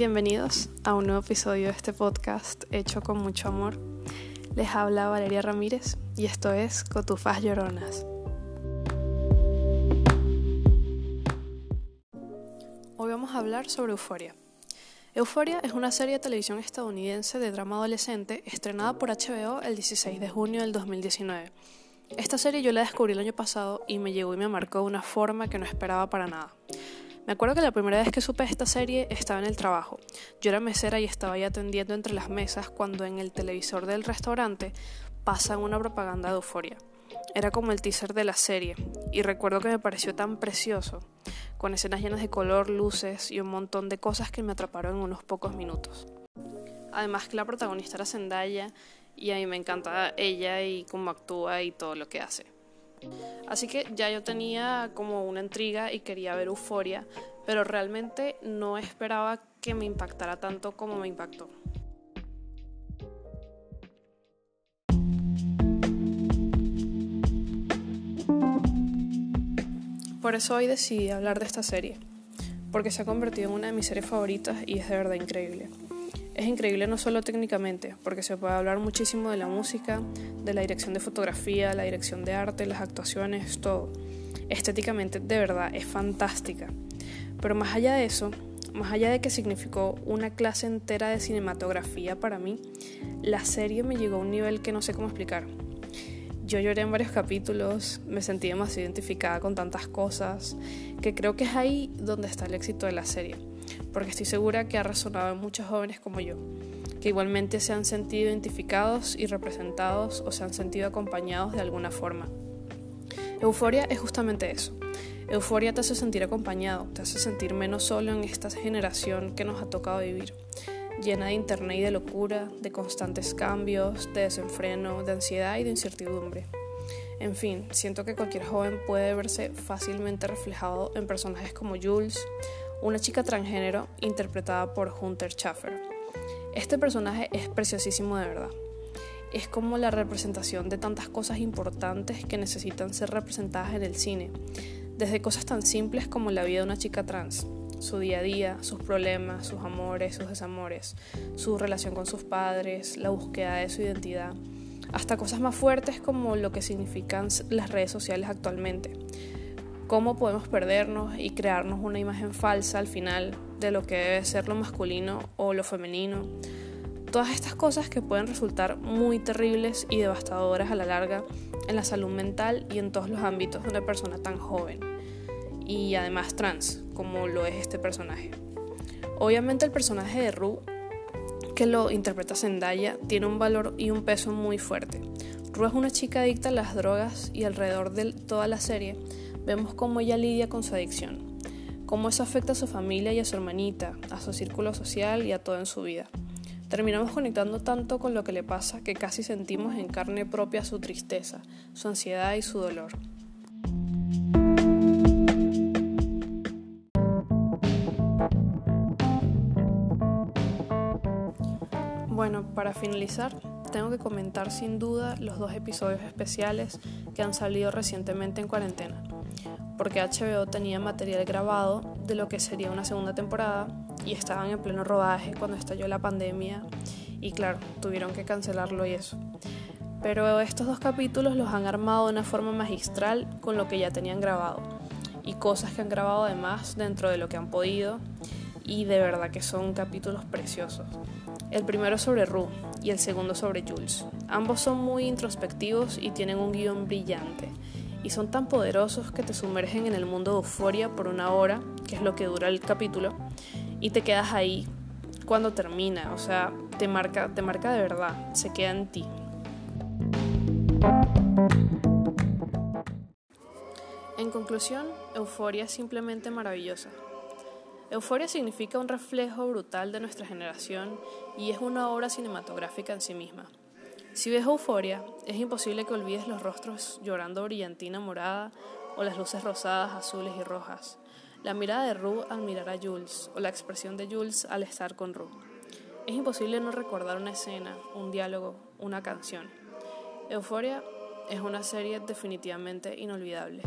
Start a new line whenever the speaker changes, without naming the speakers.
Bienvenidos a un nuevo episodio de este podcast hecho con mucho amor. Les habla Valeria Ramírez y esto es Cotufas Lloronas. Hoy vamos a hablar sobre Euforia. Euforia es una serie de televisión estadounidense de drama adolescente estrenada por HBO el 16 de junio del 2019. Esta serie yo la descubrí el año pasado y me llegó y me marcó de una forma que no esperaba para nada. Me acuerdo que la primera vez que supe esta serie estaba en el trabajo. Yo era mesera y estaba ahí atendiendo entre las mesas cuando en el televisor del restaurante pasan una propaganda de euforia. Era como el teaser de la serie y recuerdo que me pareció tan precioso, con escenas llenas de color, luces y un montón de cosas que me atraparon en unos pocos minutos. Además que la protagonista era Zendaya y a mí me encanta ella y cómo actúa y todo lo que hace. Así que ya yo tenía como una intriga y quería ver Euforia, pero realmente no esperaba que me impactara tanto como me impactó. Por eso hoy decidí hablar de esta serie, porque se ha convertido en una de mis series favoritas y es de verdad increíble. Es increíble no solo técnicamente, porque se puede hablar muchísimo de la música, de la dirección de fotografía, la dirección de arte, las actuaciones, todo. Estéticamente, de verdad, es fantástica. Pero más allá de eso, más allá de que significó una clase entera de cinematografía para mí, la serie me llegó a un nivel que no sé cómo explicar. Yo lloré en varios capítulos, me sentí demasiado identificada con tantas cosas, que creo que es ahí donde está el éxito de la serie porque estoy segura que ha resonado en muchos jóvenes como yo, que igualmente se han sentido identificados y representados o se han sentido acompañados de alguna forma. Euforia es justamente eso. Euforia te hace sentir acompañado, te hace sentir menos solo en esta generación que nos ha tocado vivir, llena de internet y de locura, de constantes cambios, de desenfreno, de ansiedad y de incertidumbre. En fin, siento que cualquier joven puede verse fácilmente reflejado en personajes como Jules una chica transgénero interpretada por Hunter Schaffer. Este personaje es preciosísimo de verdad. Es como la representación de tantas cosas importantes que necesitan ser representadas en el cine, desde cosas tan simples como la vida de una chica trans, su día a día, sus problemas, sus amores, sus desamores, su relación con sus padres, la búsqueda de su identidad, hasta cosas más fuertes como lo que significan las redes sociales actualmente, cómo podemos perdernos y crearnos una imagen falsa al final de lo que debe ser lo masculino o lo femenino. Todas estas cosas que pueden resultar muy terribles y devastadoras a la larga en la salud mental y en todos los ámbitos de una persona tan joven y además trans como lo es este personaje. Obviamente el personaje de Rue que lo interpreta Zendaya tiene un valor y un peso muy fuerte. Rue es una chica adicta a las drogas y alrededor de toda la serie vemos cómo ella lidia con su adicción, cómo eso afecta a su familia y a su hermanita, a su círculo social y a todo en su vida. Terminamos conectando tanto con lo que le pasa que casi sentimos en carne propia su tristeza, su ansiedad y su dolor. Bueno, para finalizar, tengo que comentar sin duda los dos episodios especiales que han salido recientemente en cuarentena porque HBO tenía material grabado de lo que sería una segunda temporada y estaban en pleno rodaje cuando estalló la pandemia y claro, tuvieron que cancelarlo y eso. Pero estos dos capítulos los han armado de una forma magistral con lo que ya tenían grabado y cosas que han grabado además dentro de lo que han podido y de verdad que son capítulos preciosos. El primero sobre Rue y el segundo sobre Jules. Ambos son muy introspectivos y tienen un guion brillante y son tan poderosos que te sumergen en el mundo de euforia por una hora, que es lo que dura el capítulo, y te quedas ahí cuando termina, o sea, te marca, te marca de verdad, se queda en ti. En conclusión, Euforia es simplemente maravillosa. Euforia significa un reflejo brutal de nuestra generación y es una obra cinematográfica en sí misma. Si ves euforia, es imposible que olvides los rostros llorando brillantina morada o las luces rosadas, azules y rojas, la mirada de Rue al mirar a Jules o la expresión de Jules al estar con Rue. Es imposible no recordar una escena, un diálogo, una canción. Euforia es una serie definitivamente inolvidable.